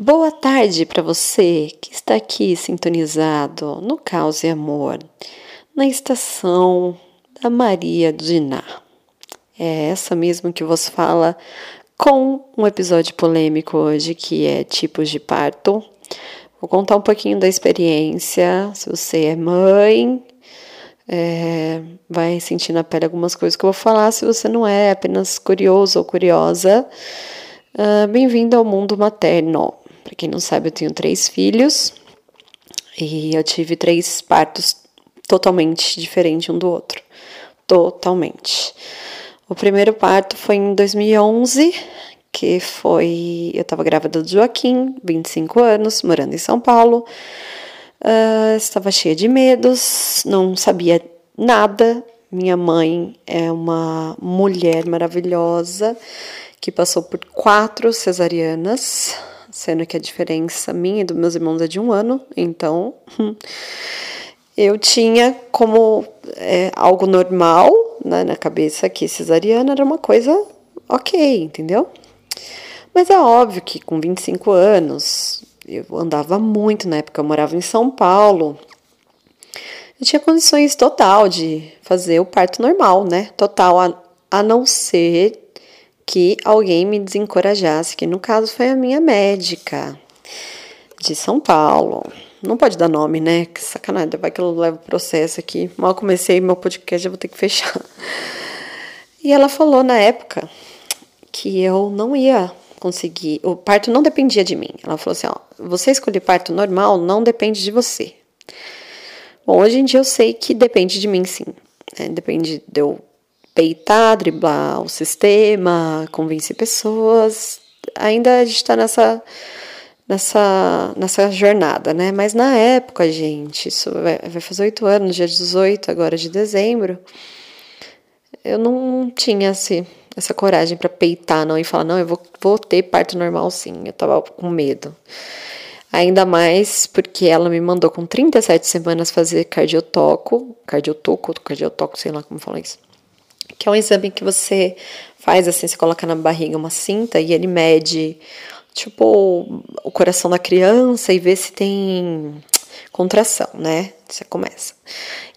Boa tarde para você que está aqui sintonizado no Caos e Amor, na estação da Maria Diná. É essa mesmo que vos fala com um episódio polêmico hoje que é tipos de parto. Vou contar um pouquinho da experiência. Se você é mãe, é, vai sentir na pele algumas coisas que eu vou falar. Se você não é, apenas curioso ou curiosa, uh, bem-vindo ao mundo materno. Para quem não sabe, eu tenho três filhos e eu tive três partos totalmente diferentes um do outro. Totalmente. O primeiro parto foi em 2011, que foi. Eu estava grávida do Joaquim, 25 anos, morando em São Paulo. Uh, estava cheia de medos, não sabia nada. Minha mãe é uma mulher maravilhosa que passou por quatro cesarianas sendo que a diferença minha e dos meus irmãos é de um ano, então eu tinha como é, algo normal né, na cabeça que cesariana era uma coisa ok, entendeu? Mas é óbvio que com 25 anos, eu andava muito na época, eu morava em São Paulo. Eu tinha condições total de fazer o parto normal, né? Total, a, a não ser que alguém me desencorajasse, que no caso foi a minha médica de São Paulo. Não pode dar nome, né? Que sacanagem, vai que eu levo processo aqui. Mal comecei meu podcast, já vou ter que fechar. E ela falou na época que eu não ia conseguir, o parto não dependia de mim. Ela falou assim: ó, você escolher parto normal não depende de você. Bom, hoje em dia eu sei que depende de mim sim. Né? Depende de eu peitar, driblar o sistema, convencer pessoas. Ainda a gente está nessa, nessa, nessa jornada, né? Mas na época, gente, isso vai, vai fazer oito anos, dia 18 agora de dezembro, eu não tinha essa coragem para peitar, não, e falar, não, eu vou, vou ter parto normal sim. Eu tava com medo. Ainda mais porque ela me mandou com 37 semanas fazer cardiotoco, cardiotoco, cardiotoco, sei lá como fala isso que é um exame que você faz assim, você coloca na barriga uma cinta e ele mede tipo o coração da criança e vê se tem contração, né? Você começa.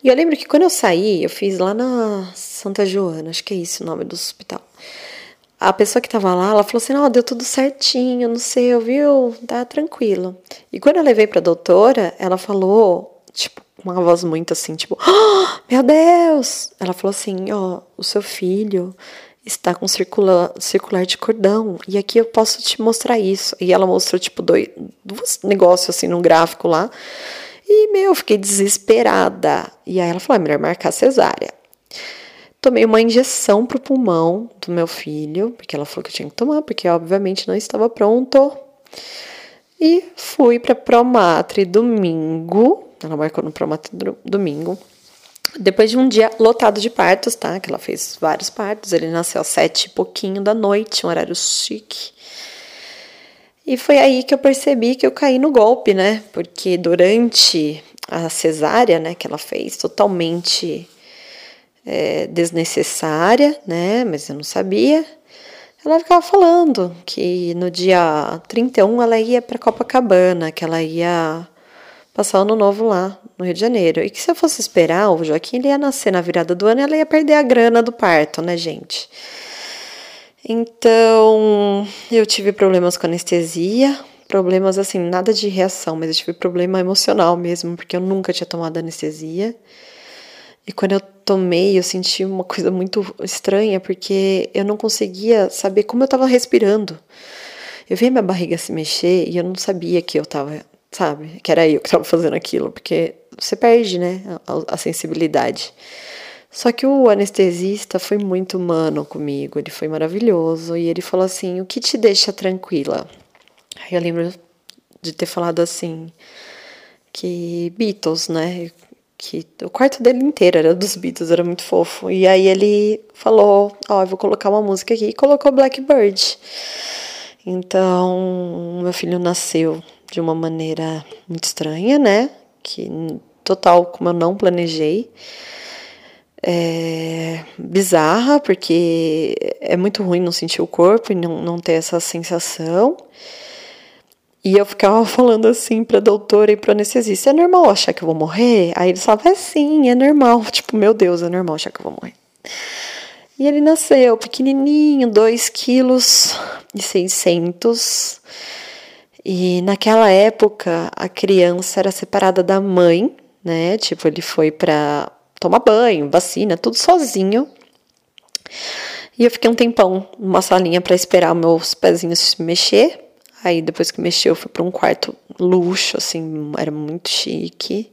E eu lembro que quando eu saí, eu fiz lá na Santa Joana, acho que é isso o nome do hospital. A pessoa que tava lá, ela falou assim: "Não, deu tudo certinho, não sei, viu? Tá tranquilo". E quando eu levei para doutora, ela falou, tipo, uma voz muito assim, tipo, oh, meu Deus! Ela falou assim: ó, oh, o seu filho está com circular, circular de cordão e aqui eu posso te mostrar isso. E ela mostrou, tipo, dois, dois negócios assim no gráfico lá. E, meu, eu fiquei desesperada. E aí ela falou: é melhor marcar cesárea. Tomei uma injeção pro pulmão do meu filho, porque ela falou que eu tinha que tomar, porque obviamente não estava pronto. E fui para Promatre domingo, ela marcou no Promato domingo. Depois de um dia lotado de partos, tá? Que ela fez vários partos. Ele nasceu às sete e pouquinho da noite, um horário chique. E foi aí que eu percebi que eu caí no golpe, né? Porque durante a cesárea, né, que ela fez, totalmente é, desnecessária, né? Mas eu não sabia. Ela ficava falando que no dia 31 ela ia para Copacabana, que ela ia passar o ano novo lá no Rio de Janeiro. E que se eu fosse esperar, o Joaquim ele ia nascer na virada do ano e ela ia perder a grana do parto, né, gente? Então, eu tive problemas com anestesia, problemas assim, nada de reação, mas eu tive problema emocional mesmo, porque eu nunca tinha tomado anestesia. E quando eu tomei, eu senti uma coisa muito estranha, porque eu não conseguia saber como eu estava respirando. Eu via minha barriga se mexer e eu não sabia que eu estava sabe? Que era eu que estava fazendo aquilo, porque você perde, né, a, a, sensibilidade. Só que o anestesista foi muito humano comigo, ele foi maravilhoso e ele falou assim: "O que te deixa tranquila?". Aí eu lembro de ter falado assim que Beatles, né? Que o quarto dele inteiro era dos Beatles, era muito fofo. E aí ele falou: "Ó, oh, eu vou colocar uma música aqui" e colocou Blackbird. Então, meu filho nasceu de uma maneira muito estranha, né? Que total como eu não planejei. É bizarra, porque é muito ruim não sentir o corpo e não, não ter essa sensação. E eu ficava falando assim pra doutora e pro anestesista: é normal achar que eu vou morrer? Aí eles falavam: é sim, é normal. Tipo, meu Deus, é normal achar que eu vou morrer. E ele nasceu pequenininho, 2 quilos e 600. E naquela época a criança era separada da mãe, né? Tipo, ele foi pra tomar banho, vacina, tudo sozinho. E eu fiquei um tempão numa salinha para esperar meus pezinhos se mexer. Aí depois que mexeu, eu fui para um quarto luxo, assim, era muito chique.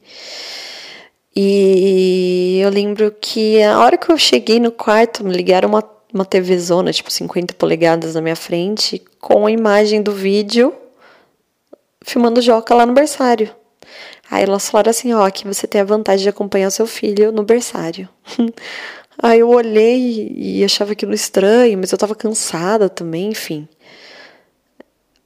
E eu lembro que a hora que eu cheguei no quarto, me ligaram uma, uma TV zona, tipo 50 polegadas na minha frente, com a imagem do vídeo filmando Joca lá no berçário. Aí elas falaram assim, ó, aqui você tem a vantagem de acompanhar seu filho no berçário. Aí eu olhei e achava aquilo estranho, mas eu tava cansada também, enfim.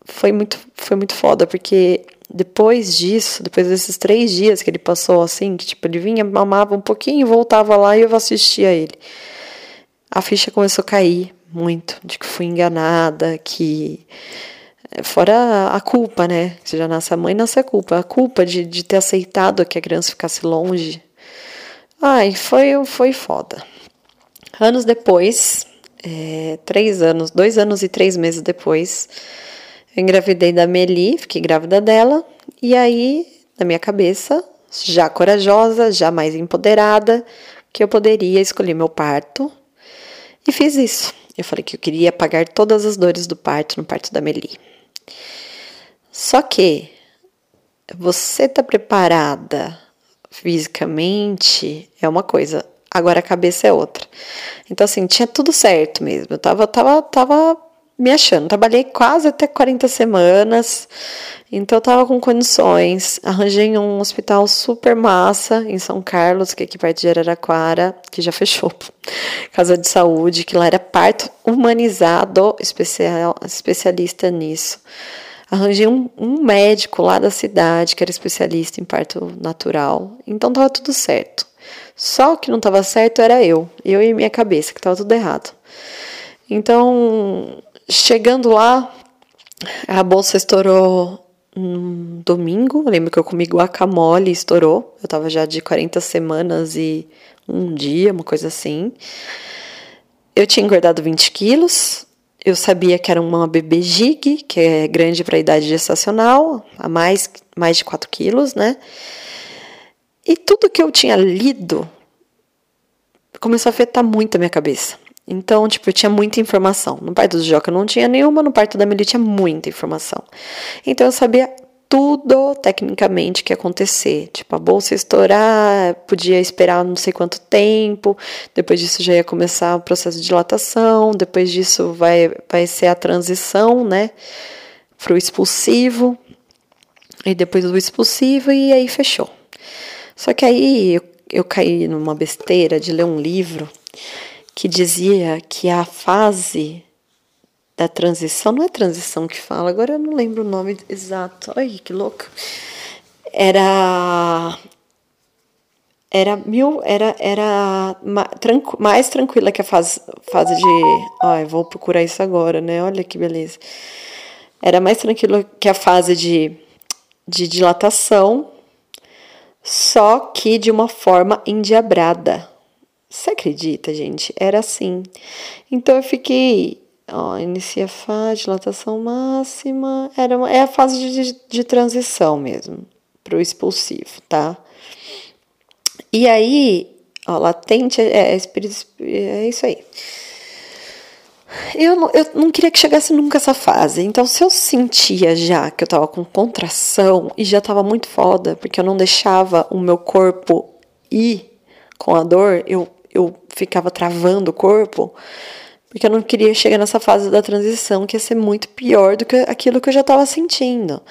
Foi muito, foi muito foda, porque depois disso, depois desses três dias que ele passou assim, que tipo, ele vinha, mamava um pouquinho, voltava lá e eu assistia ele. A ficha começou a cair muito, de que fui enganada, que Fora a culpa, né? Você já nasce a mãe, nasce a culpa. A culpa de, de ter aceitado que a criança ficasse longe. Ai, foi, foi foda. Anos depois, é, três anos, dois anos e três meses depois, eu engravidei da Meli, fiquei grávida dela. E aí, na minha cabeça, já corajosa, já mais empoderada, que eu poderia escolher meu parto. E fiz isso. Eu falei que eu queria apagar todas as dores do parto no parto da Meli. Só que você tá preparada fisicamente é uma coisa, agora a cabeça é outra. Então, assim, tinha tudo certo mesmo. Eu tava, tava, tava me achando. Trabalhei quase até 40 semanas, então eu tava com condições. Arranjei um hospital super massa em São Carlos, que é aqui perto de Araraquara, que já fechou. Casa de saúde, que lá era parto humanizado, especial, especialista nisso. Arranjei um, um médico lá da cidade que era especialista em parto natural, então tava tudo certo. Só o que não estava certo era eu, eu e minha cabeça, que estava tudo errado. Então, chegando lá, a bolsa estourou um domingo. Eu lembro que eu comi guacamole e estourou. Eu estava já de 40 semanas e um dia, uma coisa assim. Eu tinha engordado 20 quilos, eu sabia que era uma bebê gig, que é grande para a idade gestacional, a mais, mais de 4 quilos, né? E tudo que eu tinha lido começou a afetar muito a minha cabeça. Então, tipo, tinha muita informação. No parto do Joca não tinha nenhuma, no parto da Meli tinha muita informação. Então eu sabia tudo tecnicamente que ia acontecer. Tipo, a bolsa estourar, podia esperar não sei quanto tempo, depois disso já ia começar o processo de dilatação, depois disso vai, vai ser a transição, né, pro expulsivo, e depois do expulsivo, e aí fechou. Só que aí eu, eu caí numa besteira de ler um livro que dizia que a fase da transição, não é transição que fala, agora eu não lembro o nome exato. Ai, que louco. Era era mil era era mais tranquila que a fase fase de ai vou procurar isso agora né olha que beleza era mais tranquila que a fase de de dilatação só que de uma forma endiabrada você acredita gente era assim então eu fiquei Ó, inicia a fase, dilatação máxima. Era uma, é a fase de, de, de transição mesmo, para o expulsivo, tá? E aí, ó, latente é, é, é isso aí. Eu não, eu não queria que chegasse nunca essa fase. Então, se eu sentia já que eu tava com contração e já tava muito foda, porque eu não deixava o meu corpo ir com a dor, eu, eu ficava travando o corpo porque eu não queria chegar nessa fase da transição que ia ser muito pior do que aquilo que eu já estava sentindo.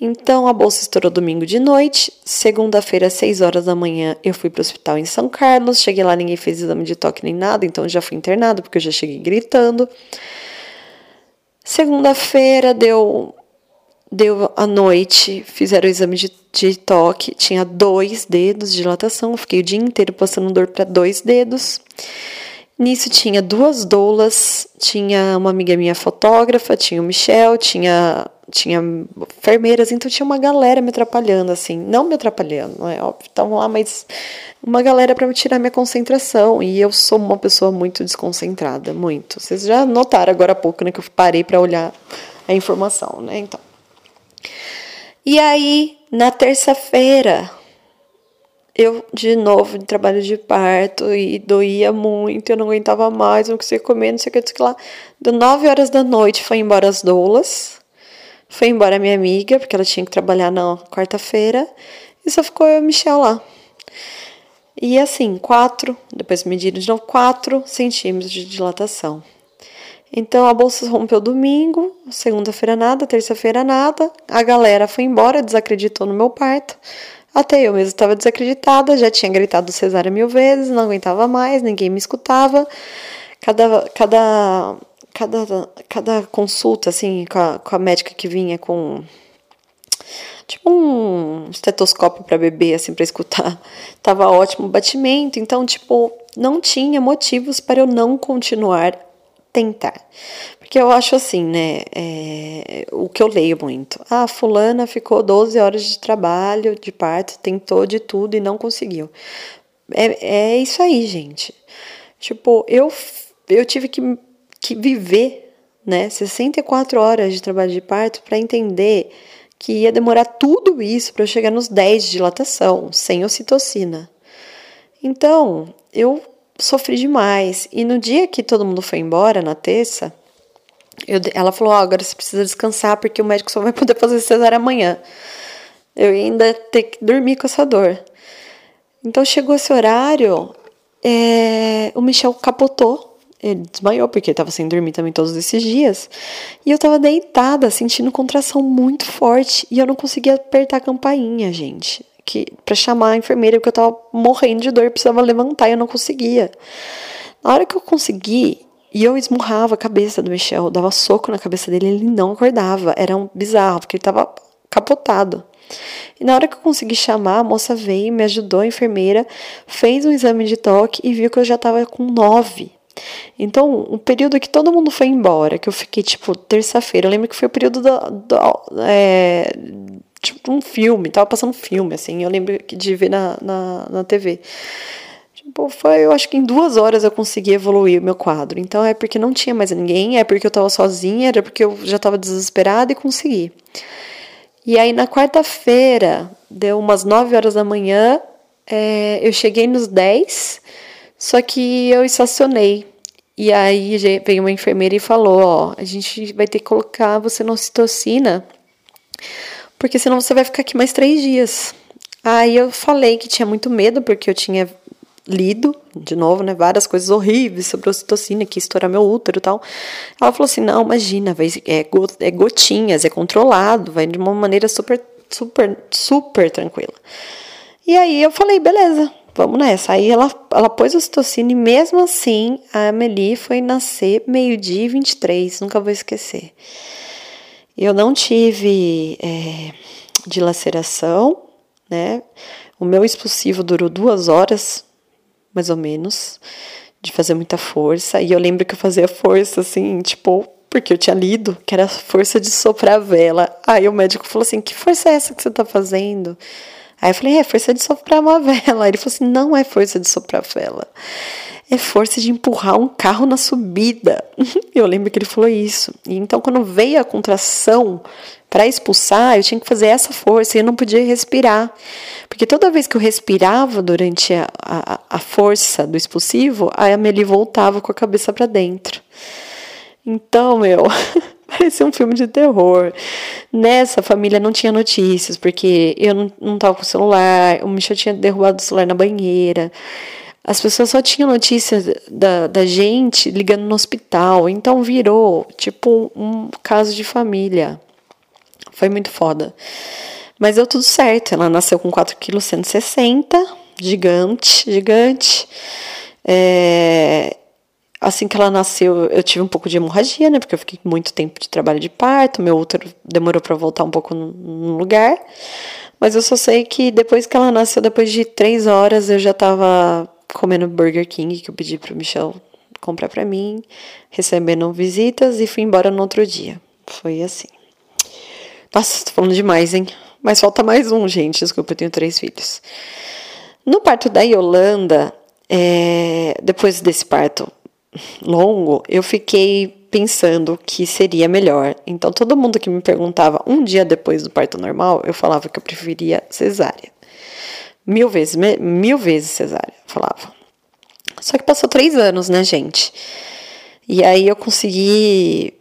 Então a bolsa estourou domingo de noite. Segunda-feira, às 6 horas da manhã, eu fui para o hospital em São Carlos. Cheguei lá, ninguém fez exame de toque nem nada, então já fui internado porque eu já cheguei gritando. Segunda-feira deu deu a noite, fizeram o exame de, de toque, tinha dois dedos de dilatação, fiquei o dia inteiro passando dor para dois dedos. Nisso tinha duas doulas, tinha uma amiga minha fotógrafa, tinha o Michel, tinha tinha enfermeiras, então tinha uma galera me atrapalhando, assim, não me atrapalhando, não é óbvio, estavam lá, mas uma galera para me tirar minha concentração, e eu sou uma pessoa muito desconcentrada, muito. Vocês já notaram agora há pouco, né, que eu parei para olhar a informação, né, então. E aí, na terça-feira, eu de novo de trabalho de parto e doía muito, eu não aguentava mais, não conseguia comer, não sei o que, não sei o que lá. Deu nove horas da noite, foi embora as doulas, foi embora minha amiga, porque ela tinha que trabalhar na quarta-feira, e só ficou eu e o Michel lá. E assim, quatro, depois mediram de novo, quatro centímetros de dilatação. Então a bolsa rompeu domingo, segunda-feira nada, terça-feira nada, a galera foi embora, desacreditou no meu parto. Até eu mesmo estava desacreditada, já tinha gritado cesárea mil vezes, não aguentava mais, ninguém me escutava. Cada, cada, cada, cada consulta, assim, com a, com a médica que vinha com tipo um estetoscópio para bebê, assim, para escutar, tava ótimo o batimento, então, tipo, não tinha motivos para eu não continuar tentar. Porque eu acho assim, né? É, o que eu leio muito. Ah, fulana ficou 12 horas de trabalho, de parto, tentou de tudo e não conseguiu. É, é isso aí, gente. Tipo, eu, eu tive que, que viver, né? 64 horas de trabalho de parto para entender que ia demorar tudo isso para eu chegar nos 10 de dilatação, sem ocitocina. Então, eu sofri demais. E no dia que todo mundo foi embora, na terça, eu, ela falou: oh, agora você precisa descansar porque o médico só vai poder fazer cesárea amanhã. Eu ainda ter que dormir com essa dor. Então chegou esse horário, é, o Michel capotou. Ele desmaiou porque estava sem dormir também todos esses dias. E eu estava deitada, sentindo contração muito forte. E eu não conseguia apertar a campainha, gente que para chamar a enfermeira porque eu tava morrendo de dor, precisava levantar e eu não conseguia. Na hora que eu consegui, e eu esmurrava a cabeça do Michel, dava soco na cabeça dele, ele não acordava. Era um bizarro, porque ele tava capotado. E na hora que eu consegui chamar, a moça veio, me ajudou, a enfermeira, fez um exame de toque e viu que eu já tava com nove. Então, o período que todo mundo foi embora, que eu fiquei, tipo, terça-feira, eu lembro que foi o período da, da é, tipo um filme, tava passando um filme, assim, eu lembro de ver na, na, na TV. Tipo, foi, eu acho que em duas horas eu consegui evoluir o meu quadro. Então é porque não tinha mais ninguém, é porque eu tava sozinha, era porque eu já tava desesperada e consegui. E aí na quarta-feira, deu umas 9 horas da manhã, é, eu cheguei nos 10, só que eu estacionei. E aí veio uma enfermeira e falou: Ó, a gente vai ter que colocar você na ocitocina porque senão você vai ficar aqui mais três dias. Aí eu falei que tinha muito medo, porque eu tinha lido, de novo, né, várias coisas horríveis sobre ocitocina, que estourar meu útero e tal. Ela falou assim, não, imagina, vai, é, é gotinhas, é controlado, vai de uma maneira super, super, super tranquila. E aí eu falei, beleza, vamos nessa. Aí ela, ela pôs ocitocina e mesmo assim a Amelie foi nascer meio-dia e 23, nunca vou esquecer. Eu não tive é, dilaceração, né? O meu expulsivo durou duas horas, mais ou menos, de fazer muita força. E eu lembro que eu fazia força, assim, tipo, porque eu tinha lido que era força de soprar a vela. Aí o médico falou assim: Que força é essa que você tá fazendo? Aí eu falei: É força de soprar uma vela. Ele falou assim: Não é força de soprar vela é força de empurrar um carro na subida. Eu lembro que ele falou isso. E então, quando veio a contração para expulsar, eu tinha que fazer essa força e eu não podia respirar. Porque toda vez que eu respirava durante a, a, a força do expulsivo, a Amelie voltava com a cabeça para dentro. Então, meu, parecia um filme de terror. Nessa família não tinha notícias, porque eu não, não tava com o celular, o Michel tinha derrubado o celular na banheira. As pessoas só tinham notícia da, da gente ligando no hospital, então virou tipo um caso de família. Foi muito foda. Mas deu tudo certo. Ela nasceu com 4 kg 160, gigante, gigante. É, assim que ela nasceu, eu tive um pouco de hemorragia, né? Porque eu fiquei muito tempo de trabalho de parto, meu útero demorou para voltar um pouco no, lugar. Mas eu só sei que depois que ela nasceu, depois de três horas, eu já tava comendo Burger King, que eu pedi pro Michel comprar para mim, recebendo visitas e fui embora no outro dia. Foi assim. Nossa, tô falando demais, hein? Mas falta mais um, gente. Desculpa, eu tenho três filhos. No parto da Yolanda, é, depois desse parto longo, eu fiquei pensando que seria melhor. Então, todo mundo que me perguntava um dia depois do parto normal, eu falava que eu preferia cesárea. Mil vezes, mil vezes cesárea, falava. Só que passou três anos, né, gente? E aí eu consegui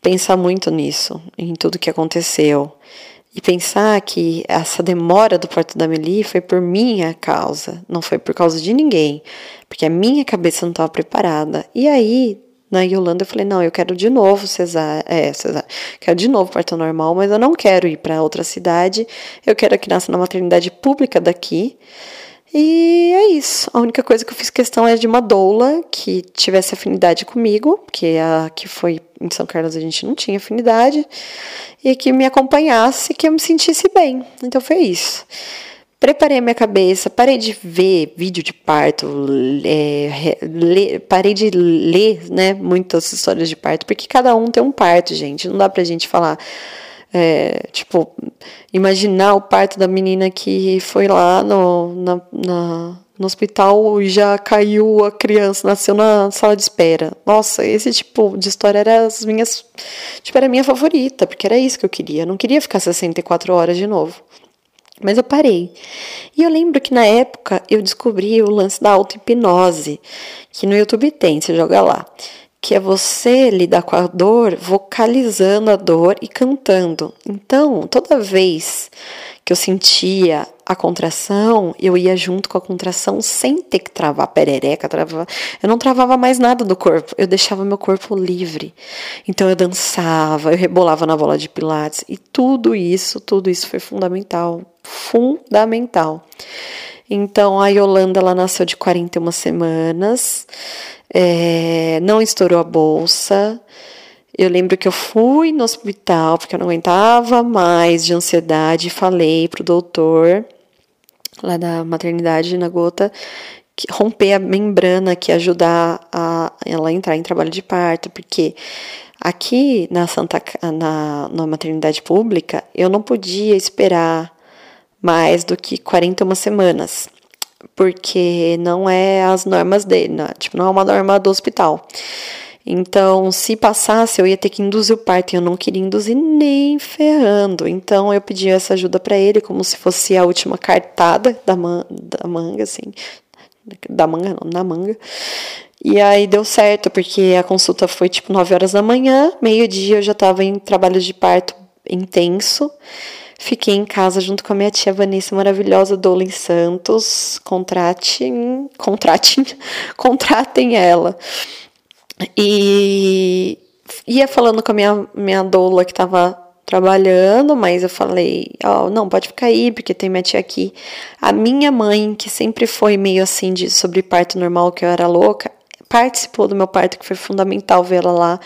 pensar muito nisso, em tudo que aconteceu. E pensar que essa demora do parto da Meli foi por minha causa, não foi por causa de ninguém, porque a minha cabeça não estava preparada. E aí, na Yolanda, eu falei: não, eu quero de novo cesárea, é, quero de novo parto normal, mas eu não quero ir para outra cidade, eu quero que nasça na maternidade pública daqui. E é isso. A única coisa que eu fiz questão é de uma doula que tivesse afinidade comigo, porque a que foi em São Carlos a gente não tinha afinidade, e que me acompanhasse, que eu me sentisse bem. Então foi isso. Preparei a minha cabeça, parei de ver vídeo de parto, é, parei de ler né, muitas histórias de parto, porque cada um tem um parto, gente. Não dá pra gente falar é, tipo, imaginar o parto da menina que foi lá no, na, na, no hospital e já caiu a criança, nasceu na sala de espera. Nossa, esse tipo de história era as minhas. Tipo, era a minha favorita, porque era isso que eu queria. Eu não queria ficar 64 horas de novo. Mas eu parei. E eu lembro que na época eu descobri o lance da auto-hipnose, que no YouTube tem, você joga lá que é você lidar com a dor vocalizando a dor e cantando. Então, toda vez que eu sentia a contração, eu ia junto com a contração sem ter que travar perereca, travar. Eu não travava mais nada do corpo, eu deixava meu corpo livre. Então eu dançava, eu rebolava na bola de pilates e tudo isso, tudo isso foi fundamental, fundamental. Então a Yolanda ela nasceu de 41 semanas é, não estourou a bolsa. Eu lembro que eu fui no hospital porque eu não aguentava mais de ansiedade. Falei pro doutor lá da maternidade na gota que romper a membrana que ajudar a ela entrar em trabalho de parto, porque aqui na Santa na, na maternidade pública eu não podia esperar mais do que 41 semanas porque não é as normas dele, não, tipo, não é uma norma do hospital. Então, se passasse, eu ia ter que induzir o parto e eu não queria induzir nem ferrando. Então, eu pedi essa ajuda para ele, como se fosse a última cartada da, man da manga, assim. Da manga, não, na manga. E aí deu certo, porque a consulta foi tipo 9 horas da manhã, meio-dia eu já estava em trabalho de parto intenso. Fiquei em casa junto com a minha tia Vanessa maravilhosa, Dola em Santos. Contratem, contratem, contratem ela. E ia falando com a minha, minha doula que estava trabalhando, mas eu falei, ó, oh, não, pode ficar aí, porque tem minha tia aqui. A minha mãe, que sempre foi meio assim de sobre parto normal, que eu era louca, participou do meu parto, que foi fundamental vê-la lá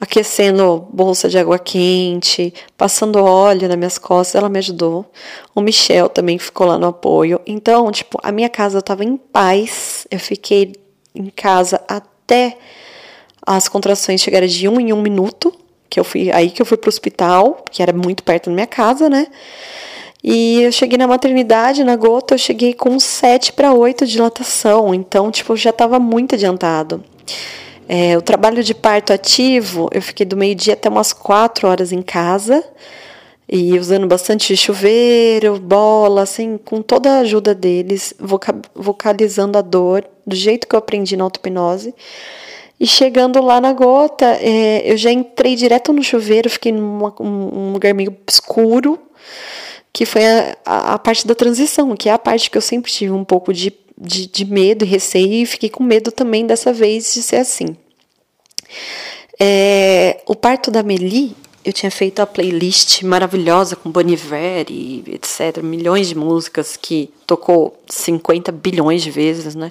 aquecendo bolsa de água quente, passando óleo nas minhas costas, ela me ajudou. O Michel também ficou lá no apoio. Então, tipo, a minha casa estava em paz. Eu fiquei em casa até as contrações chegarem de um em um minuto, que eu fui aí que eu fui pro hospital, que era muito perto da minha casa, né? E eu cheguei na maternidade, na gota, eu cheguei com 7 para 8 de dilatação, então, tipo, já estava muito adiantado. É, o trabalho de parto ativo, eu fiquei do meio-dia até umas quatro horas em casa e usando bastante chuveiro, bola, assim, com toda a ajuda deles, vocalizando a dor do jeito que eu aprendi na auto-hipnose. E chegando lá na gota, é, eu já entrei direto no chuveiro, fiquei num um lugar meio escuro, que foi a, a, a, parte da transição, que é a parte que eu sempre tive um pouco de de, de medo e receio e fiquei com medo também dessa vez de ser assim. É, o parto da Meli, eu tinha feito a playlist maravilhosa com Boniver e etc, milhões de músicas que tocou 50 bilhões de vezes, né?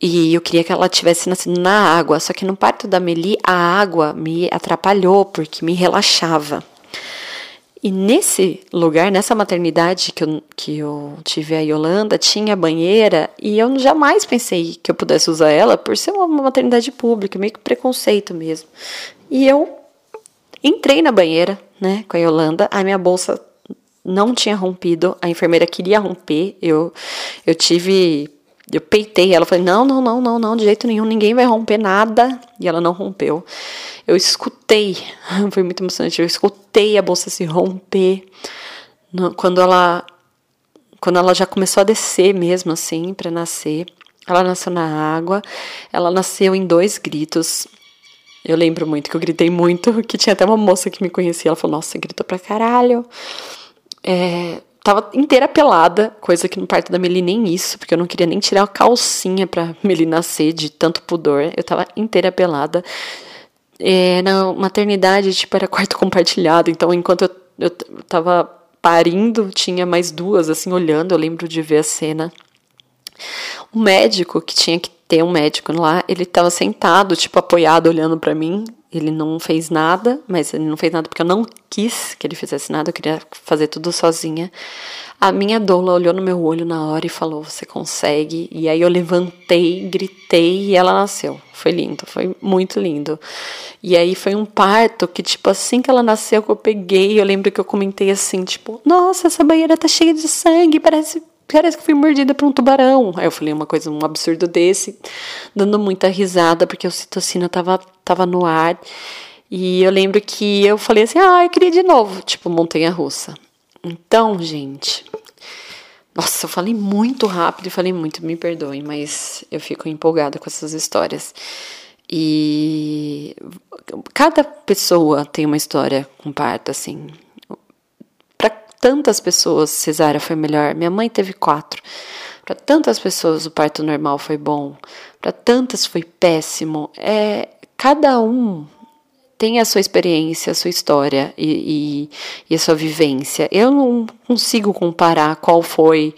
E eu queria que ela tivesse nascido na água, só que no parto da Meli a água me atrapalhou porque me relaxava. E nesse lugar, nessa maternidade que eu, que eu tive a Yolanda, tinha banheira e eu jamais pensei que eu pudesse usar ela por ser uma maternidade pública, meio que preconceito mesmo. E eu entrei na banheira, né, com a Yolanda, a minha bolsa não tinha rompido, a enfermeira queria romper, eu, eu tive eu peitei ela, falei: não, não, não, não, não, de jeito nenhum, ninguém vai romper nada. E ela não rompeu. Eu escutei, foi muito emocionante, eu escutei a bolsa se romper. Quando ela, quando ela já começou a descer mesmo, assim, para nascer. Ela nasceu na água, ela nasceu em dois gritos. Eu lembro muito que eu gritei muito, que tinha até uma moça que me conhecia, ela falou: Nossa, gritou pra caralho. É, tava inteira pelada, coisa que no parto da Meli nem isso, porque eu não queria nem tirar a calcinha pra Meli nascer de tanto pudor. Eu tava inteira pelada. É, na maternidade, tipo, era quarto compartilhado, então enquanto eu, eu tava parindo, tinha mais duas, assim, olhando, eu lembro de ver a cena. O médico, que tinha que ter um médico lá, ele tava sentado, tipo, apoiado, olhando para mim, ele não fez nada, mas ele não fez nada porque eu não quis que ele fizesse nada, eu queria fazer tudo sozinha. A minha doula olhou no meu olho na hora e falou: Você consegue? E aí eu levantei, gritei e ela nasceu. Foi lindo, foi muito lindo. E aí foi um parto que, tipo, assim que ela nasceu, que eu peguei, eu lembro que eu comentei assim: Tipo, nossa, essa banheira tá cheia de sangue, parece parece que fui mordida por um tubarão. Aí eu falei uma coisa, um absurdo desse, dando muita risada, porque a ocitocina tava, tava no ar. E eu lembro que eu falei assim, ah, eu queria de novo, tipo, montanha russa. Então, gente, nossa, eu falei muito rápido e falei muito, me perdoem, mas eu fico empolgada com essas histórias. E cada pessoa tem uma história com parto, assim tantas pessoas cesárea foi melhor. Minha mãe teve quatro. Para tantas pessoas o parto normal foi bom. Para tantas foi péssimo. É cada um tem a sua experiência, a sua história e, e, e a sua vivência. Eu não consigo comparar qual foi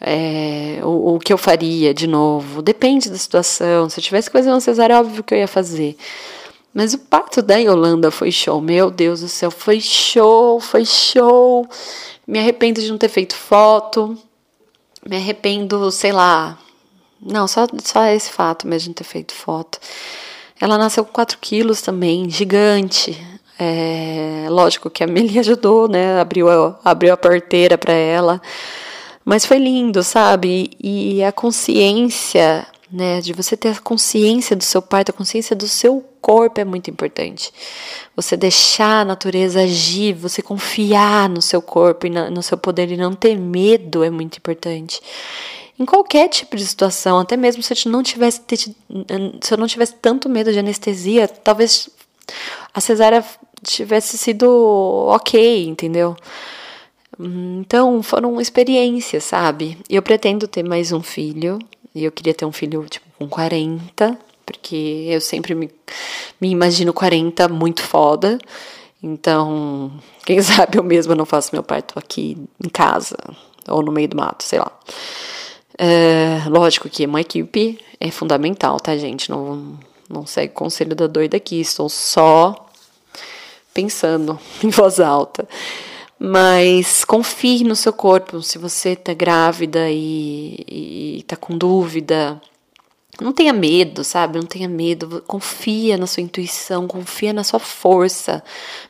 é, o, o, que eu faria de novo. Depende da situação. Se eu tivesse que fazer uma cesárea, óbvio que eu ia fazer. Mas o parto da Yolanda foi show, meu Deus do céu, foi show, foi show. Me arrependo de não ter feito foto, me arrependo, sei lá. Não, só, só esse fato mesmo de não ter feito foto. Ela nasceu com 4 quilos também, gigante. É, lógico que a Meli ajudou, né? Abriu a, abriu a porteira para ela. Mas foi lindo, sabe? E a consciência né? De você ter a consciência do seu parto, a consciência do seu corpo é muito importante. Você deixar a natureza agir, você confiar no seu corpo e no seu poder e não ter medo é muito importante. Em qualquer tipo de situação, até mesmo se eu não tivesse se eu não tivesse tanto medo de anestesia, talvez a cesárea tivesse sido ok, entendeu? Então, foram experiências, sabe? Eu pretendo ter mais um filho, e eu queria ter um filho, tipo, com 40, porque eu sempre me, me imagino 40 muito foda. Então, quem sabe eu mesma não faço meu parto aqui em casa, ou no meio do mato, sei lá. É, lógico que uma equipe é fundamental, tá, gente? Não, não segue o conselho da doida aqui, estou só pensando em voz alta. Mas confie no seu corpo. Se você tá grávida e, e tá com dúvida, não tenha medo, sabe? Não tenha medo. Confia na sua intuição, confia na sua força.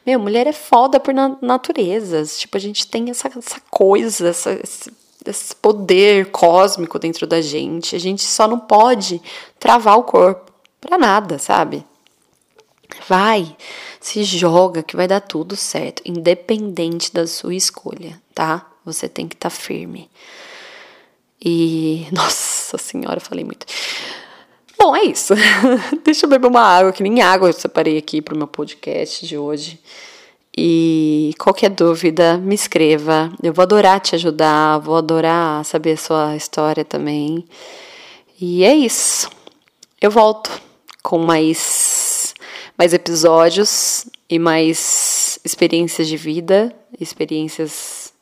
Meu, mulher é foda por na natureza. Tipo, a gente tem essa, essa coisa, essa, esse, esse poder cósmico dentro da gente. A gente só não pode travar o corpo pra nada, sabe? Vai, se joga que vai dar tudo certo, independente da sua escolha, tá? Você tem que estar tá firme. E, nossa senhora, falei muito. Bom, é isso. Deixa eu beber uma água, que nem água eu separei aqui para o meu podcast de hoje. E qualquer dúvida, me escreva. Eu vou adorar te ajudar, vou adorar saber a sua história também. E é isso. Eu volto com mais mais episódios e mais experiências de vida, experiências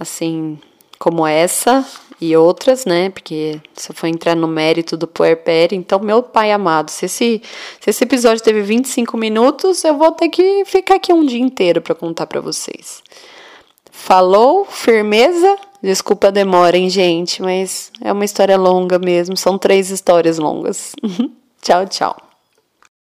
assim como essa e outras, né? Porque se eu for entrar no mérito do puerpério, então, meu pai amado, se esse, se esse episódio teve 25 minutos, eu vou ter que ficar aqui um dia inteiro para contar para vocês. Falou, firmeza? Desculpa a demora, hein, gente, mas é uma história longa mesmo, são três histórias longas. tchau, tchau.